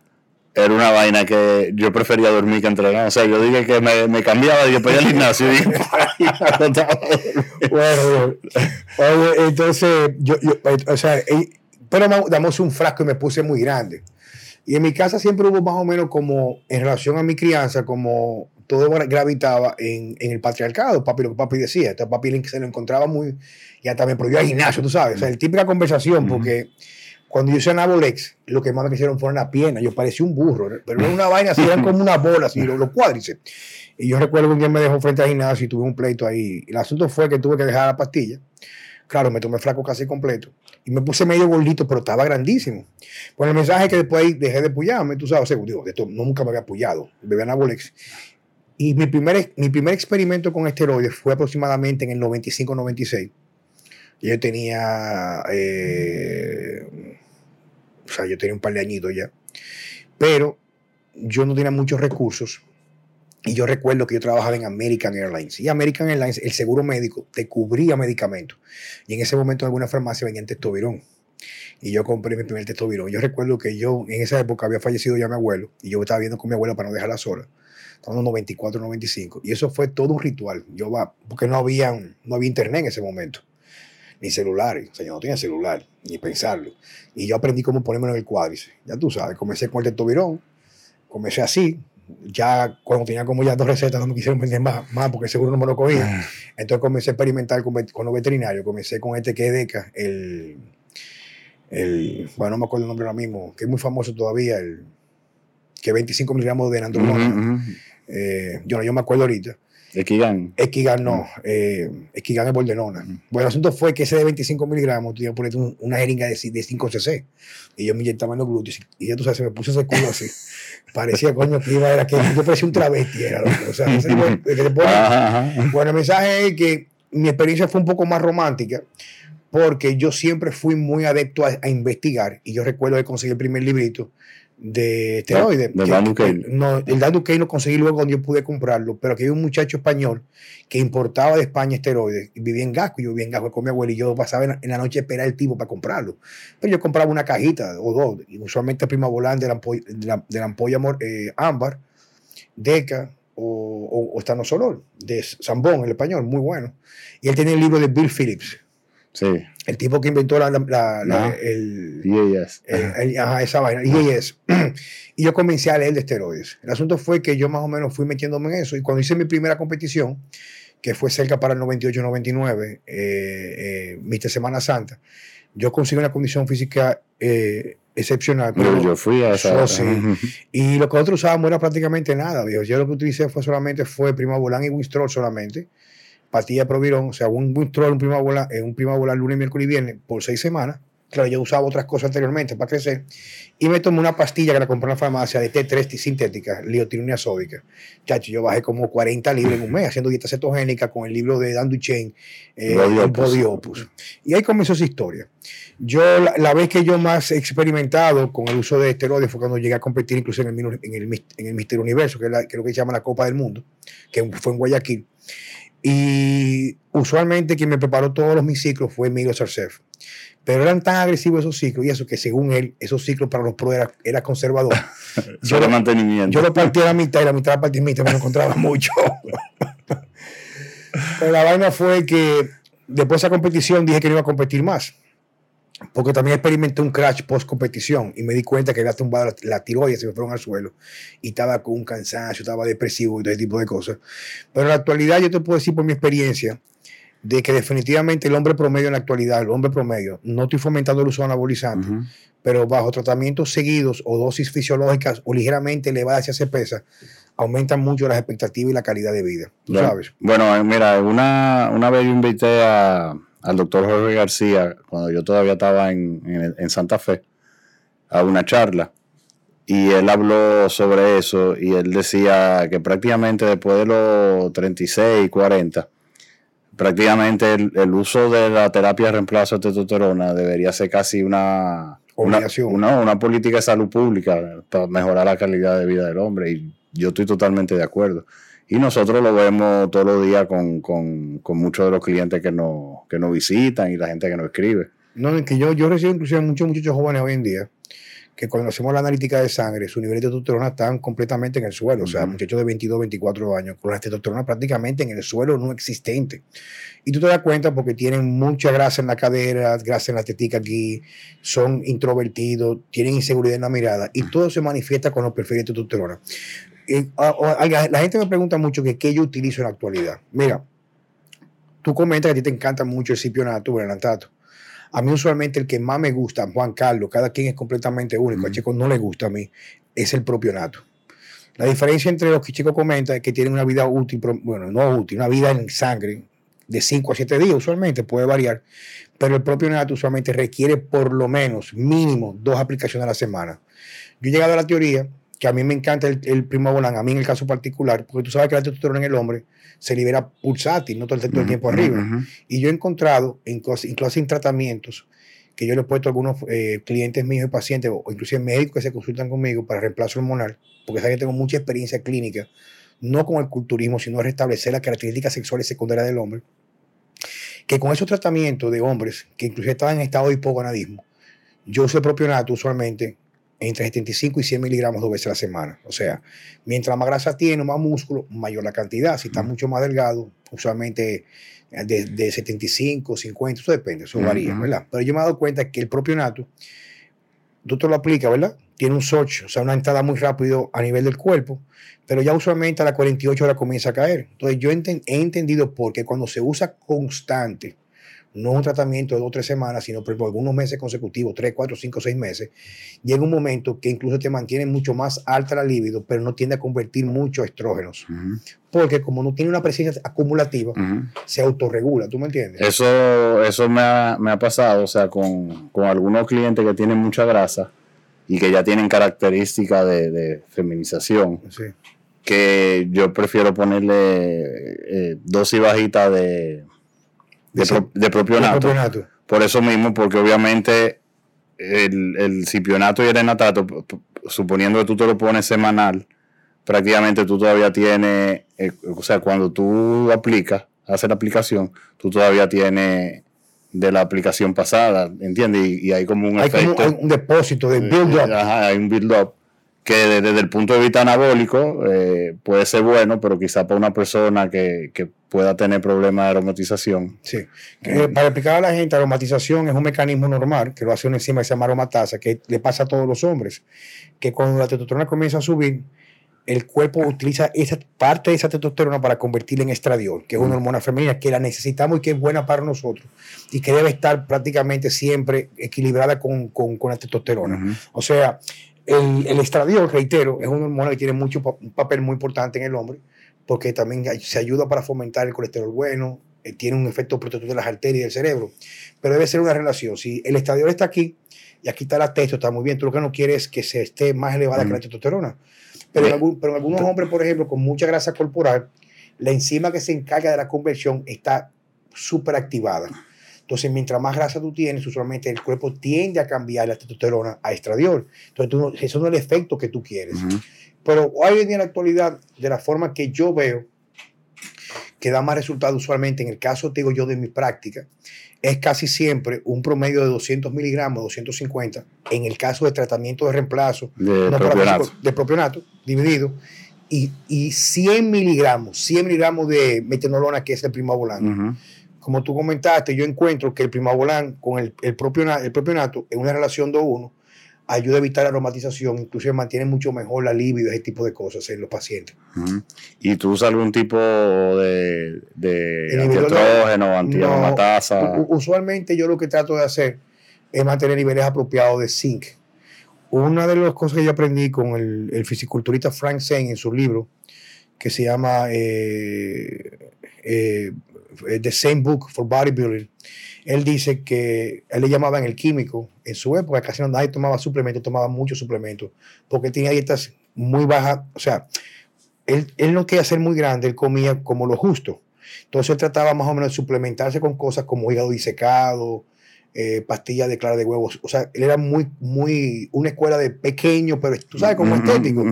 era una vaina que yo prefería dormir que entrenar. O sea, yo dije que me, me cambiaba y después al gimnasio y dije, Bueno, oye, entonces, yo, yo, o sea, eh, pero damos un frasco y me puse muy grande. Y en mi casa siempre hubo más o menos como, en relación a mi crianza, como todo gra- gravitaba en, en el patriarcado, papi, lo que papi decía. Entonces papi se lo encontraba muy, y hasta me prohibió al gimnasio, tú sabes. O sea, el típica conversación, porque cuando yo hice Anabolex, lo que más me quisieron fue una pierna. Yo parecía un burro, pero era una vaina así, eran como una bola, así, los, los cuádriceps. Y yo recuerdo que un día me dejó frente al gimnasio y tuve un pleito ahí. El asunto fue que tuve que dejar la pastilla. Claro, me tomé flaco casi completo. Y me puse medio gordito, pero estaba grandísimo. Pues el mensaje que después ahí dejé de puyarme, tú sabes, o digo, de esto nunca me había puyado. Bebé Anabolex. Y mi primer, mi primer experimento con esteroides fue aproximadamente en el 95-96. Yo tenía, eh, o sea, yo tenía un par de añitos ya. Pero yo no tenía muchos recursos. Y yo recuerdo que yo trabajaba en American Airlines. Y American Airlines, el seguro médico te cubría medicamentos. Y en ese momento en alguna farmacia vendían testovirón. Y yo compré mi primer testovirón. Yo recuerdo que yo en esa época había fallecido ya mi abuelo. Y yo estaba viendo con mi abuela para no dejarla sola. Estamos en 94, 95. Y eso fue todo un ritual. Yo va, porque no había, no había internet en ese momento. Ni celulares. O sea, yo no tenía celular. Ni pensarlo. Y yo aprendí cómo ponérmelo en el cuádriceps. Ya tú sabes, comencé con el testovirón. Comencé así. Ya cuando tenía como ya dos recetas no me quisieron vender más, más porque seguro no me lo cogía. Entonces comencé a experimentar con, con los veterinarios. Comencé con este que es DECA, el, el, bueno, no me acuerdo el nombre ahora mismo, que es muy famoso todavía, el que 25 miligramos de nandrolona. Eh, yo, no- yo me acuerdo ahorita. Equigan. Equigan no, eh, Equigan es bordenona. Bueno, el asunto fue que ese de 25 miligramos, tú a ponerte un- una jeringa de, de 5 cc. Y yo me inyectaba en los glúteos. Y ya tú sabes, se me puso ese culo así. Parecía, coño, que iba, era que yo parecía un travesti. Era, loco. o sea, ese que Ajá, ajá. bueno, el mensaje es que mi experiencia fue un poco más romántica porque yo siempre fui muy adepto a, a investigar y yo recuerdo que conseguí el primer librito de esteroides. de que- Duquesne. No, el Dan Duquesne lo conseguí luego cuando yo pude comprarlo, pero que había un muchacho español que importaba de España esteroides y vivía en Gasco, yo vivía en Gasco con mi abuelo y yo pasaba en la, en la noche a esperar el tipo para comprarlo. Pero yo compraba una cajita o dos, y usualmente prima volante de la ampolla, de la, de la ampolla eh, ámbar, Deca o, o, o Stanosolol, de Zambón, el español, muy bueno. Y él tenía el libro de Bill Phillips, Sí. El tipo que inventó la, la- la- Ajá. el, Yes. el- el- ajá, esa vaina. Y es. Y yo comencé a leer de esteroides. El asunto fue que yo más o menos fui metiéndome en eso. Y cuando hice mi primera competición, que fue cerca para el 98-99, eh, eh, Mr. Semana Santa, Yo conseguí una condición física eh, excepcional. Pero- yo fui a esa. Sí. Y lo que nosotros usábamos era prácticamente nada, viejo. Yo lo que utilicé fue solamente fue Primavolán y Winstrol solamente. Pastilla de Provirón, o sea, un Winstrol, un Primavolán, eh, un Primavolán lunes, miércoles y viernes por seis semanas. Claro, yo usaba otras cosas anteriormente para crecer. Y me tomé una pastilla que la compré en la farmacia de T3 sintética, liotirina sódica. Chacho, yo bajé como 40 libras en un mes haciendo dieta cetogénica con el libro de Dan Duchesne, eh, Body el Opus. Body Opus. Y ahí comenzó esa historia. Yo, la, la vez que yo más he experimentado con el uso de esteroides fue cuando llegué a competir incluso en el, en el, en el Mister Universo, que es, la- que es lo que se llama la Copa del Mundo, que fue en Guayaquil. Y usualmente quien me preparó todos los mis ciclos fue Emilio Sarcef. Pero eran tan agresivos esos ciclos y eso que según él, esos ciclos para los pros era, era conservador. Solo lo- mantenimiento. Yo lo partí a la mitad y la mitad la partí a mitad, me lo encontraba mucho. Pero la vaina fue que después de esa competición dije que no iba a competir más. Porque también experimenté un crash post competición y me di cuenta que había tumbado la, la tiroides, se me fueron al suelo y estaba con un cansancio, estaba depresivo y todo ese tipo de cosas. Pero en la actualidad yo te puedo decir por mi experiencia de que definitivamente el hombre promedio en la actualidad, el hombre promedio, no estoy fomentando el uso de anabolizantes, pero bajo tratamientos seguidos o dosis fisiológicas o ligeramente elevadas hacia pesa, aumentan mucho las expectativas y la calidad de vida. ¿Tú Bueno, sabes? Bueno, mira, una, una vez yo invité a- al doctor Jorge García, cuando yo todavía estaba en, en- en Santa Fe, a una charla. Y él habló sobre eso y él decía que prácticamente después de los 36, 40, prácticamente el, el uso de la terapia de reemplazo de testosterona debería ser casi una, una, Obligación. una, una política de salud pública para mejorar la calidad de vida del hombre. Y yo estoy totalmente de acuerdo. Y nosotros lo vemos todos los días con, con, con muchos de los clientes que nos, que nos visitan y la gente que nos escribe. No, es que yo, yo recibo inclusive muchos muchachos jóvenes hoy en día que cuando hacemos la analítica de sangre, su nivel de testosterona están completamente en el suelo. O sea, muchachos de 22, 24 años, con la testosterona prácticamente en el suelo no existente. Y tú te das cuenta porque tienen mucha grasa en la cadera, grasa en la tetica aquí, son introvertidos, tienen inseguridad en la mirada y todo se manifiesta con los perfiles de testosterona. A- a- la gente me pregunta mucho que qué yo utilizo en la actualidad. Mira, tú comentas que a ti te encanta mucho el cipionato el antato. A mí usualmente el que más me gusta, Juan Carlos, cada quien es completamente único, a Ujú. Chico no le gusta a mí, es el propio nato. La diferencia entre los que Chico comenta es que tienen una vida útil, bueno, no útil, una vida en sangre de 5 a 7 días usualmente, puede variar, pero el propio nato usualmente requiere por lo menos, mínimo, dos aplicaciones a la semana. Yo he llegado a la teoría que a mí me encanta el, el primo volán, a mí en el caso particular, porque tú sabes que la testosterona en el hombre se libera pulsátil, no todo el, todo el tiempo arriba. Y yo he encontrado, incluso, incluso en tratamientos, que yo le he puesto a algunos eh, clientes míos y pacientes, o inclusive médicos que se consultan conmigo para reemplazo hormonal, porque saben que tengo mucha experiencia clínica, no con el culturismo, sino restablecer las características sexuales secundarias del hombre, que con esos tratamientos de hombres, que inclusive estaban en estado de hipogonadismo, yo uso el propio nato usualmente entre 75 y 100 miligramos dos veces a la semana. O sea, mientras más grasa tiene, más músculo, mayor la cantidad. Si está mucho más delgado, usualmente eh, de, de 75, 50, eso depende, eso varía. ¿verdad? Pero yo me he dado cuenta que el propio nato, tú te lo aplicas, ¿verdad? Tiene un soch, o sea, una entrada muy rápido a nivel del cuerpo, pero ya usualmente a las 48 horas comienza a caer. Entonces yo he entendido por qué cuando se usa constante, no un tratamiento de dos o tres semanas, sino por algunos meses consecutivos, tres, cuatro, cinco, seis meses, llega un momento que incluso te mantiene mucho más alta la libido, pero no tiende a convertir mucho a estrógenos. Porque como no tiene una presencia acumulativa, se autorregula, ¿tú me entiendes? Eso, eso me, ha, me ha pasado, o sea, con, con algunos clientes que tienen mucha grasa y que ya tienen características de, de feminización, Sí. que yo prefiero ponerle eh, dosis bajitas de, de, Sí. pro- de propionato. Por eso mismo, porque obviamente el, el cipionato y el enatato, suponiendo que tú te lo pones semanal, prácticamente tú todavía tienes, eh, o sea, cuando tú aplicas, haces la aplicación, tú todavía tienes de la aplicación pasada, ¿entiendes? Y, y hay como un Hay como efecto. un, un depósito de build-up. Ajá, hay un build-up que de- desde el punto de vista anabólico eh, puede ser bueno, pero quizá para una persona que, que pueda tener problemas de aromatización. Sí. Que, para explicar a la gente, aromatización es un mecanismo normal que lo hace una enzima que se llama aromatasa, que le pasa a todos los hombres, que cuando la testosterona comienza a subir, el cuerpo utiliza esa parte de esa testosterona para convertirla en estradiol, que es una hormona femenina que la necesitamos y que es buena para nosotros y que debe estar prácticamente siempre equilibrada con, con, con la testosterona. O sea, el, el, estradiol, reitero, es una hormona que tiene mucho, un papel muy importante en el hombre porque también se ayuda para fomentar el colesterol bueno, eh, tiene un efecto protector de las arterias y del cerebro, pero debe ser una relación. Si el estradiol está aquí y aquí está la testo, está muy bien, tú lo que no quieres es que se esté más elevada que la testosterona. Pero en, algunos hombres, por ejemplo, con mucha grasa corporal, la enzima que se encarga de la conversión está súper activada. Entonces, mientras más grasa tú tienes, usualmente el cuerpo tiende a cambiar la testosterona a estradiol. Entonces, eso no es el efecto que tú quieres. Pero hoy en día en la actualidad, de la forma que yo veo, que da más resultado usualmente, en el caso, digo yo, de mi práctica, es casi siempre un promedio de 200 miligramos, 250, en el caso de tratamiento de reemplazo de, propionato. dividido, y, y, 100 miligramos, 100 miligramos de metenolona, que es el primobolan. Como tú comentaste, yo encuentro que el primobolan con el, el, propionato, el propionato en una relación 2-1 ayuda a evitar la aromatización, inclusive mantiene mucho mejor la libido, ese tipo de cosas en los pacientes. ¿Y tú usas algún tipo de, de antiestrógeno, antiaromatasa? usualmente yo lo que trato de hacer es mantener niveles apropiados de zinc. Una de las cosas que yo aprendí con el, fisiculturista Frank Zane en su libro, que se llama eh, eh, The Same Book for Bodybuilding, él dice que él le llamaban el químico. En su época casi nadie tomaba suplementos, tomaba muchos suplementos, porque tenía dietas muy bajas. O sea, él, él no quería ser muy grande, él comía como lo justo. Entonces él trataba más o menos de suplementarse con cosas como hígado disecado, eh, pastillas de clara de huevos. O sea, él era muy, muy, una escuela de pequeño, pero tú sabes, como estético.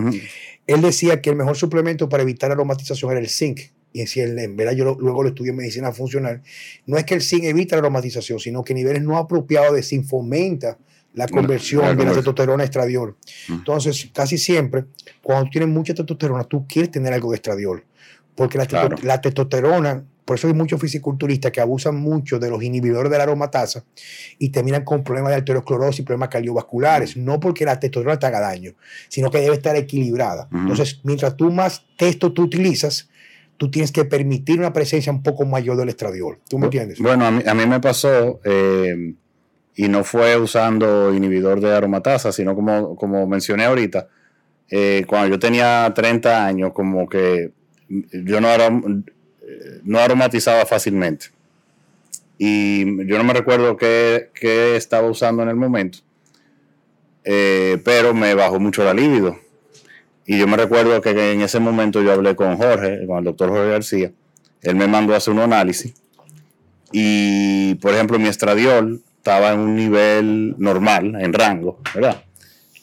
Él decía que el mejor suplemento para evitar aromatización era el zinc y si en verdad yo luego lo estudio en medicina funcional, no es que el zinc evita la aromatización, sino que niveles no apropiados de zinc fomenta la conversión de la testosterona a estradiol. Entonces, casi siempre, cuando tienes mucha testosterona, tú quieres tener algo de estradiol, porque la, la testosterona, por eso hay muchos fisiculturistas que abusan mucho de los inhibidores de la aromatasa y terminan con problemas de arteriosclerosis y problemas cardiovasculares, no porque la testosterona te haga daño, sino que debe estar equilibrada. Entonces, mientras tú más testo tú utilizas, tú tienes que permitir una presencia un poco mayor del estradiol. ¿Tú me entiendes? Bueno, a mí, me pasó, eh, y no fue usando inhibidor de aromatasa, sino como, como mencioné ahorita, eh, cuando yo tenía 30 años, como que yo no, no aromatizaba fácilmente. Y yo no me recuerdo qué, estaba usando en el momento, eh, pero me bajó mucho la libido y yo me recuerdo que en ese momento yo hablé con Jorge, con el doctor Jorge García. Él me mandó a hacer un análisis. Y, por ejemplo, mi estradiol estaba en un nivel normal, en rango, ¿verdad?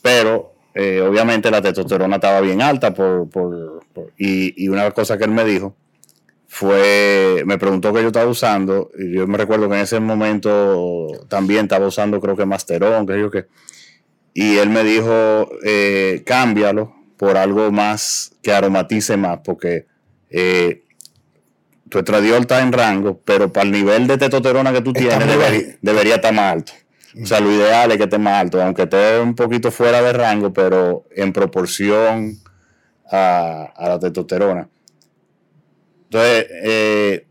Pero, eh, obviamente, la testosterona estaba bien alta. Por, y, y, una cosa que él me dijo fue, me preguntó qué yo estaba usando. Y yo me recuerdo que en ese momento también estaba usando, creo que Masterón, que yo que. Y él me dijo, eh, cámbialo por algo más que aromatice más, porque eh, tu estradiol está en rango, pero para el nivel de testosterona que tú tienes debería, estar más alto. O sea, lo ideal es que esté más alto, aunque esté un poquito fuera de rango, pero en proporción a, la testosterona. Entonces, eh,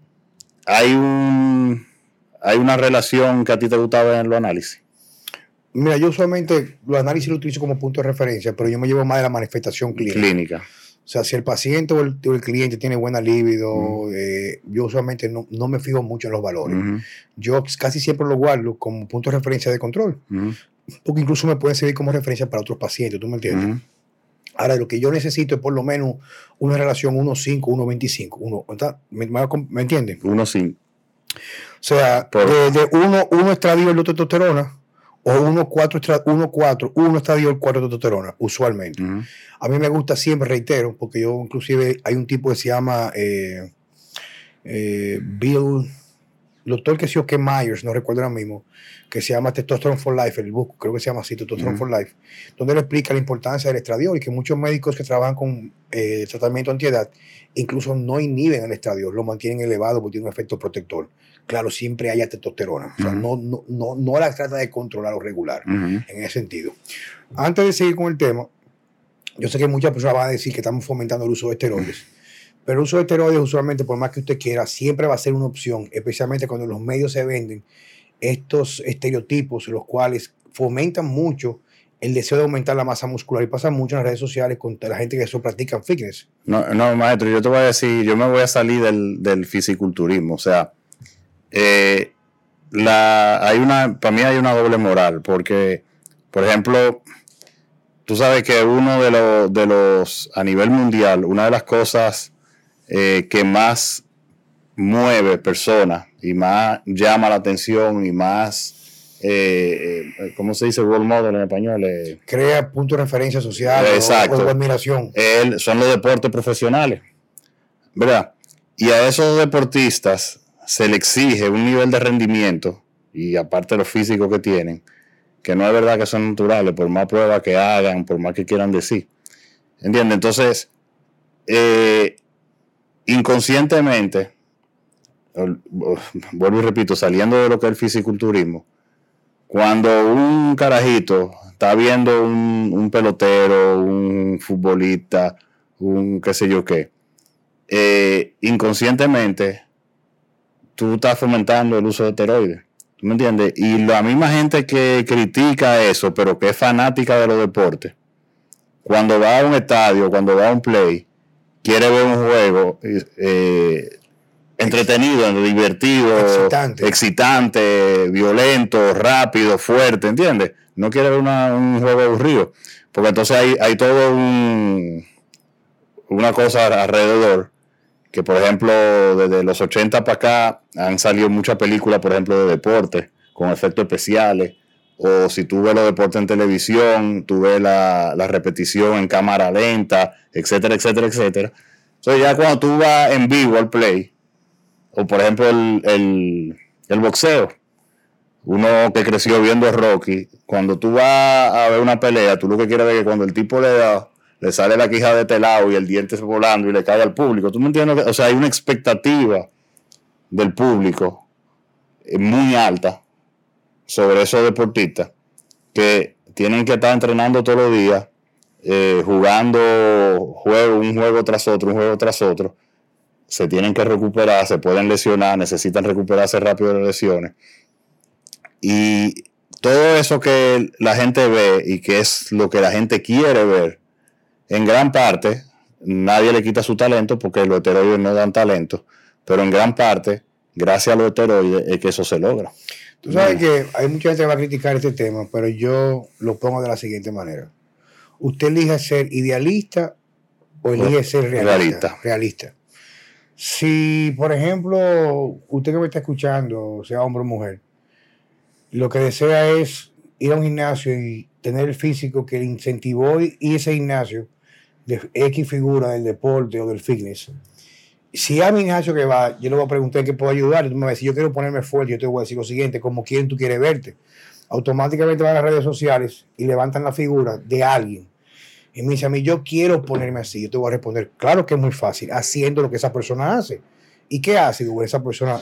hay un hay una relación que a ti te gustaba en los análisis. Mira, yo usualmente los análisis los utilizo como punto de referencia, pero yo me llevo más de la manifestación clínica. Clínica. O sea, si el paciente o el, cliente tiene buena libido, eh, yo usualmente no, me fijo mucho en los valores. Yo casi siempre lo guardo como punto de referencia de control, porque incluso me pueden servir como referencia para otros pacientes, ¿tú me entiendes? Ahora, lo que yo necesito es por lo menos una relación 1.5, 1.25. Uno, ¿me, me, entienden? 1.5. O sea, de, uno, uno estradiol de testosterona o 1-4, 1-4, 1 estadio 4 testosterona, usualmente. A mí me gusta siempre, reitero, porque yo inclusive hay un tipo que se llama eh, eh, Bill, doctor que se que Myers, no recuerdo ahora mismo, que se llama Testosterone for Life, el book, creo que se llama así, Testosterone for Life, donde él explica la importancia del estradiol y que muchos médicos que trabajan con eh, tratamiento antiedad incluso no inhiben el estradiol, lo mantienen elevado porque tiene un efecto protector claro, siempre haya testosterona. O sea, no, no, no, no, la trata de controlar o regular en ese sentido. Antes de seguir con el tema, yo sé que muchas personas van a decir que estamos fomentando el uso de esteroides, pero el uso de esteroides usualmente, por más que usted quiera, siempre va a ser una opción, especialmente cuando los medios se venden estos estereotipos, los cuales fomentan mucho el deseo de aumentar la masa muscular y pasa mucho en las redes sociales con la gente que eso practica fitness. No, no, maestro, yo te voy a decir, yo me voy a salir del, del fisiculturismo, o sea, eh, la, hay una, para mí hay una doble moral, porque, por ejemplo, tú sabes que uno de los, de los, a nivel mundial, una de las cosas eh, que más mueve personas y más llama la atención y más, eh, eh, ¿cómo se dice role model en español? Crea punto de referencia social exacto, o, admiración. son los deportes profesionales, ¿verdad? Y a esos deportistas se le exige un nivel de rendimiento y aparte lo físico que tienen, que no es verdad que son naturales, por más pruebas que hagan, por más que quieran decir. ¿Entiendes? Entonces, eh, inconscientemente, vuelvo y repito, saliendo de lo que es el fisiculturismo, cuando un carajito está viendo un, pelotero, un futbolista, un qué sé yo qué, eh, inconscientemente tú estás fomentando el uso de esteroides me entiendes? Y la misma gente que critica eso, pero que es fanática de los deportes, cuando va a un estadio, cuando va a un play, quiere ver un juego eh, entretenido, divertido, excitante. violento, rápido, fuerte, ¿entiendes? No quiere ver un juego aburrido. Porque entonces hay, hay todo un, una cosa alrededor que por ejemplo desde los 80 para acá han salido muchas películas, por ejemplo, de deporte, con efectos especiales, o si tú ves los deportes en televisión, tú ves la, repetición en cámara lenta, etcétera, etcétera, etcétera. Entonces ya cuando tú vas en vivo al play, o por ejemplo el, el boxeo, uno que creció viendo Rocky, cuando tú vas a ver una pelea, tú lo que quieres ver es que cuando el tipo le da le sale la quija de este lado y el diente volando y le cae al público. ¿Tú me entiendes? O sea, hay una expectativa del público eh, muy alta sobre esos deportistas que tienen que estar entrenando todos los días, eh, jugando juego, un juego tras otro, un juego tras otro. Se tienen que recuperar, se pueden lesionar, necesitan recuperarse rápido de las lesiones. Y todo eso que la gente ve y que es lo que la gente quiere ver, en gran parte, nadie le quita su talento porque los esteroides no dan talento, pero en gran parte, gracias a los esteroides, es que eso se logra. Tú sabes que hay mucha gente que va a criticar este tema, pero yo lo pongo de la siguiente manera. Usted elige ser idealista o elige ser realista. realista. Si, por ejemplo, usted que me está escuchando, sea hombre o mujer, lo que desea es ir a un gimnasio y tener el físico que le incentivó y ese gimnasio de X figura del deporte o del fitness, si a mi gimnasio que va, yo le voy a preguntar qué puedo ayudar, y tú me vas a decir, yo quiero ponerme fuerte, yo te voy a decir lo siguiente, como quién tú quieres verte. Automáticamente van a las redes sociales y levantan la figura de alguien. Y me dice a mí, yo quiero ponerme así. Yo te voy a responder, claro que es muy fácil, haciendo lo que esa persona hace. ¿Y qué hace? Esa persona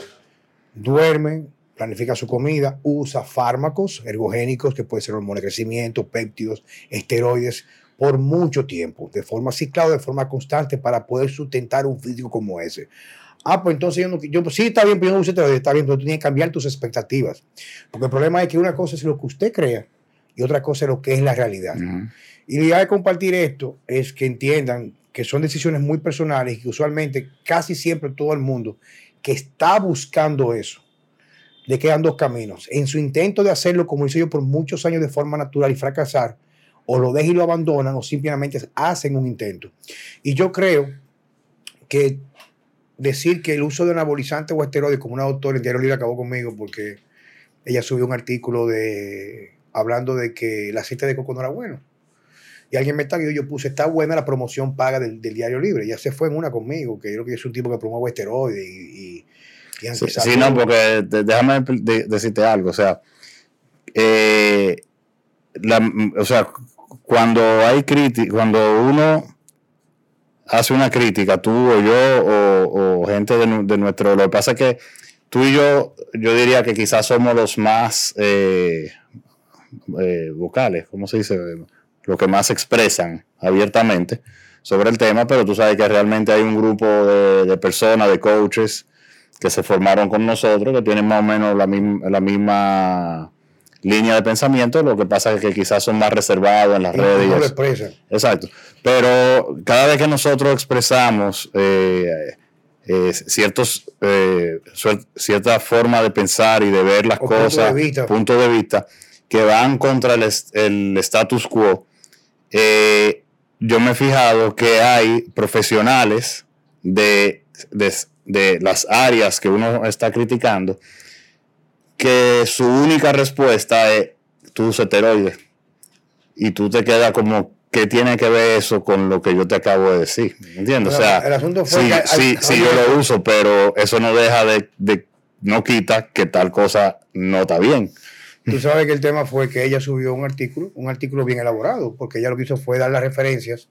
duerme, planifica su comida, usa fármacos ergogénicos, que pueden ser hormonas de crecimiento, péptidos, esteroides, por mucho tiempo, de forma ciclada, de forma constante, para poder sustentar un físico como ese. Ah, pues entonces yo, no, yo sí está bien, pero yo no está bien, pero tú tienes que cambiar tus expectativas. Porque el problema es que una cosa es lo que usted crea y otra cosa es lo que es la realidad. Y la idea de compartir esto es que entiendan que son decisiones muy personales y que usualmente casi siempre todo el mundo que está buscando eso, le quedan dos caminos. En su intento de hacerlo, como hice yo por muchos años de forma natural y fracasar, o lo dejan y lo abandonan o simplemente hacen un intento. Y yo creo que decir que el uso de anabolizante o esteroides, como una doctora en Diario Libre acabó conmigo porque ella subió un artículo de hablando de que el aceite de coco no era bueno. Y alguien me taguió y yo puse, está buena la promoción paga del, Diario Libre. Ya se fue en una conmigo, que yo creo que es un tipo que promueve esteroides y... sí, no, porque déjame decirte algo. O sea, eh, la, o sea, cuando hay crítica, cuando uno hace una crítica, tú o yo o, gente de, nuestro, lo que pasa es que tú y yo, yo diría que quizás somos los más eh, eh, vocales, ¿cómo se dice? los que más expresan abiertamente sobre el tema, pero tú sabes que realmente hay un grupo de, personas, de coaches, que se formaron con nosotros, que tienen más o menos la, la misma línea de pensamiento, lo que pasa es que quizás son más reservados en las redes. No lo expresan. Exacto. Pero cada vez que nosotros expresamos eh, eh, ciertos, eh, cierta forma de pensar y de ver las cosas, punto de, vista, que van contra el, el status quo, yo me he fijado que hay profesionales de, de las áreas que uno está criticando que su única respuesta es tus esteroides. Y tú te quedas como, ¿qué tiene que ver eso con lo que yo te acabo de decir? ¿Entiendes? o sea, el asunto fue sí, sí, yo lo uso, pero eso no deja de, de, no quita que tal cosa no está bien. Tú sabes que el tema fue que ella subió un artículo, un artículo bien elaborado, porque ella lo que hizo fue dar las referencias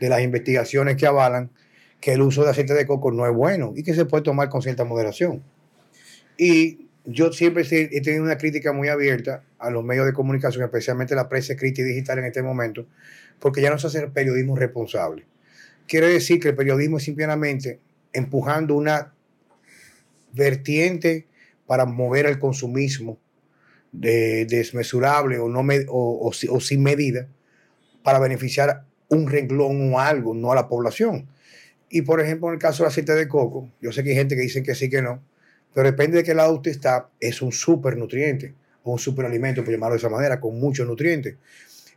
de las investigaciones que avalan que el uso de aceite de coco no es bueno y que se puede tomar con cierta moderación. Y yo siempre he tenido una crítica muy abierta a los medios de comunicación, especialmente la prensa escrita y digital en este momento, porque ya no se hace periodismo responsable. Quiere decir que el periodismo es simplemente empujando una vertiente para mover el consumismo desmesurable o, no o sin medida para beneficiar un renglón o algo, no a la población. Y por ejemplo, en el caso del aceite de coco, yo sé que hay gente que dice que sí, que no pero depende de qué lado usted está, es un supernutriente o un superalimento, por llamarlo de esa manera, con muchos nutrientes.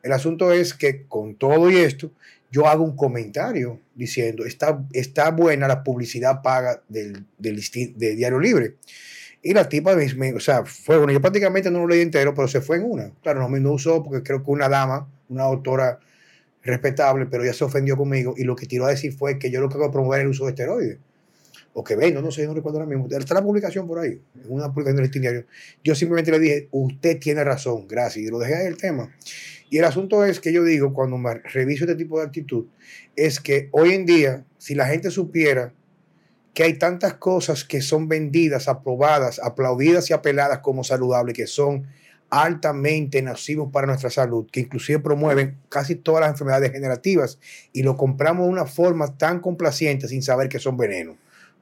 El asunto es que con todo y esto, yo hago un comentario diciendo, está, está buena la publicidad paga del, del, Diario Libre. Y la tipa, me, o sea, fue bueno, yo prácticamente no lo leí entero, pero se fue en una. Claro, no me no usó porque creo que una dama, una autora respetable, pero ella se ofendió conmigo y lo que tiró a decir fue que yo lo que hago es promover el uso de esteroides o que venga, no sé, no recuerdo ahora mismo. Está la publicación por ahí, una publicación del diario. Yo simplemente le dije, usted tiene razón, gracias, y lo dejé ahí el tema. Y el asunto es que yo digo, cuando me reviso este tipo de actitud, es que hoy en día, si la gente supiera que hay tantas cosas que son vendidas, aprobadas, aplaudidas y apeladas como saludables, que son altamente nocivos para nuestra salud, que inclusive promueven casi todas las enfermedades degenerativas y lo compramos de una forma tan complaciente sin saber que son venenos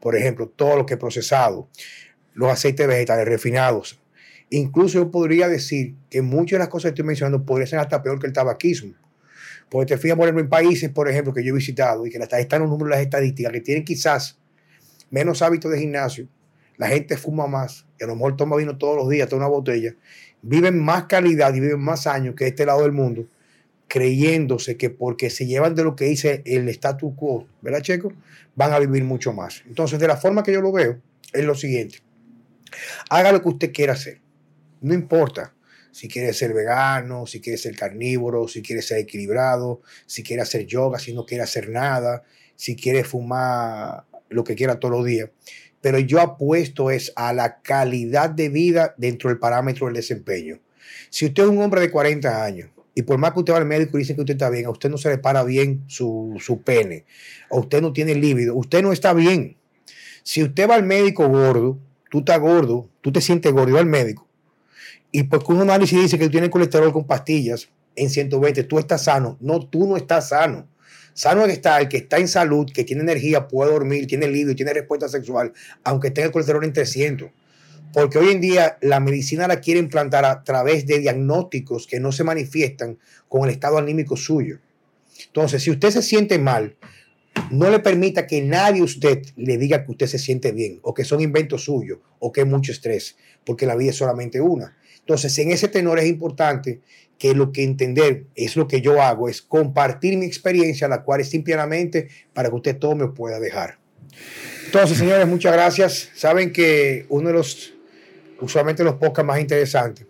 por ejemplo, todo lo que he procesado, los aceites vegetales refinados. Incluso yo podría decir que muchas de las cosas que estoy mencionando podrían ser hasta peor que el tabaquismo. Porque te fijas, por ejemplo, en países, por ejemplo, que yo he visitado y que están los números de las estadísticas, que tienen quizás menos hábitos de gimnasio, la gente fuma más, y a lo mejor toma vino todos los días, toda una botella, viven más calidad y viven más años que este lado del mundo, creyéndose que porque se llevan de lo que dice el status quo, ¿verdad, Checo? van a vivir mucho más. Entonces, de la forma que yo lo veo, es lo siguiente. Haga lo que usted quiera hacer. No importa si quiere ser vegano, si quiere ser carnívoro, si quiere ser equilibrado, si quiere hacer yoga, si no quiere hacer nada, si quiere fumar lo que quiera todos los días. Pero yo apuesto es a la calidad de vida dentro del parámetro del desempeño. Si usted es un hombre de 40 años y por más que usted va al médico y dice que usted está bien, a usted no se le para bien su, pene, a usted no tiene líbido, usted no está bien. Si usted va al médico gordo, tú estás gordo, tú te sientes gordo al médico, y porque un análisis dice que tú tienes colesterol con pastillas en 120, tú estás sano. No, tú no estás sano. Sano está el que está en salud, que tiene energía, puede dormir, tiene líbido, tiene respuesta sexual, aunque tenga el colesterol en 300 porque hoy en día la medicina la quiere implantar a través de diagnósticos que no se manifiestan con el estado anímico suyo. Entonces, si usted se siente mal, no le permita que nadie usted le diga que usted se siente bien o que son inventos suyos o que es mucho estrés, porque la vida es solamente una. Entonces, en ese tenor es importante que lo que entender es lo que yo hago, es compartir mi experiencia, la cual es simplemente para que usted todo me pueda dejar. Entonces, señores, muchas gracias. Saben que uno de los usualmente los podcasts más interesantes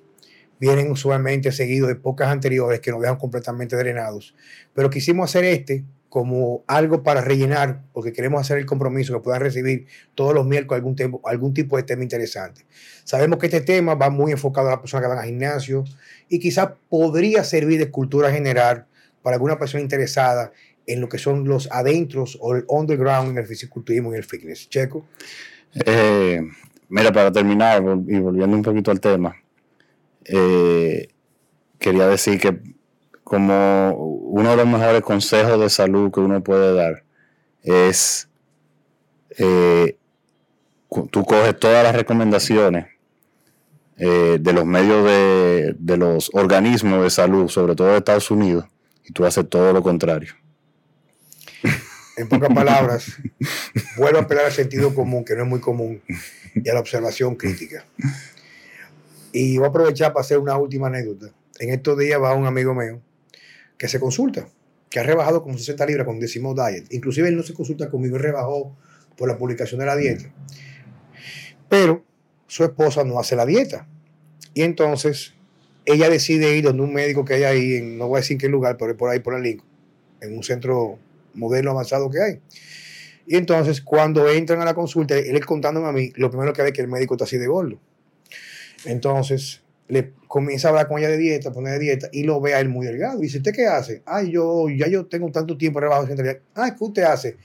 vienen usualmente seguidos de podcasts anteriores que nos dejan completamente drenados. Pero quisimos hacer este como algo para rellenar, porque queremos hacer el compromiso que puedan recibir todos los miércoles algún, tiempo, algún tipo de tema interesante. Sabemos que este tema va muy enfocado a las personas que van al gimnasio y quizás podría servir de cultura general para alguna persona interesada en lo que son los adentros o el underground en el fisiculturismo y el fitness. Checo. Eh, Mira, para terminar y volviendo un poquito al tema, eh, quería decir que como uno de los mejores consejos de salud que uno puede dar es, eh, tú coges todas las recomendaciones eh, de los medios de, de los organismos de salud, sobre todo de Estados Unidos, y tú haces todo lo contrario. En pocas palabras, vuelvo a apelar al sentido común, que no es muy común, y a la observación crítica. Y voy a aprovechar para hacer una última anécdota. En estos días va un amigo mío que se consulta, que ha rebajado como 60 libras con decimos diet. Inclusive él no se consulta conmigo, él rebajó por la publicación de la dieta. Pero su esposa no hace la dieta. Y entonces ella decide ir donde un médico que hay ahí, en, no voy a decir en qué lugar, pero por ahí por el link, en un centro modelo avanzado que hay. Y entonces cuando entran a la consulta, él es contándome a mí, lo primero que ve es que el médico está así de gordo. Entonces le comienza a hablar con ella de dieta, poner de dieta y lo ve a él muy delgado. Y dice, ¿usted qué hace? Ay, yo ya yo tengo tanto tiempo rebajo de centralidad. Ay, ¿qué usted hace?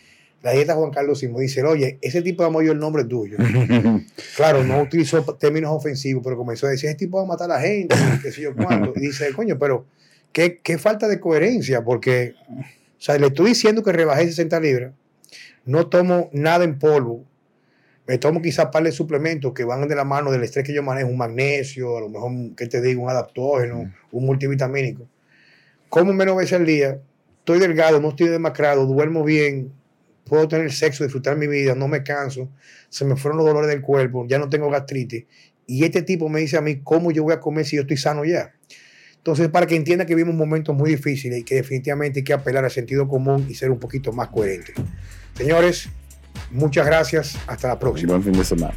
La dieta Juan Carlos Simo dice, oye, ese tipo de yo el nombre es tuyo. claro, no utilizó términos ofensivos, pero comenzó a decir, ese tipo va a matar a la gente, qué sé yo cuánto. Y dice, coño, pero qué, qué falta de coherencia, porque, o sea, le estoy diciendo que rebajé 60 libras, no tomo nada en polvo, me tomo quizás par de suplementos que van de la mano del estrés que yo manejo, un magnesio, a lo mejor, ¿qué te digo? Un adaptógeno, mm. un multivitamínico. Como menos veces al día, estoy delgado, no estoy demacrado, duermo bien, puedo tener sexo, disfrutar mi vida, no me canso, se me fueron los dolores del cuerpo, ya no tengo gastritis. Y este tipo me dice a mí, ¿cómo yo voy a comer si yo estoy sano ya? Entonces, para que entienda que vivimos momentos muy difíciles y que definitivamente hay que apelar al sentido común y ser un poquito más coherente. Señores, Muchas gracias. Hasta la próxima. Buen fin de semana.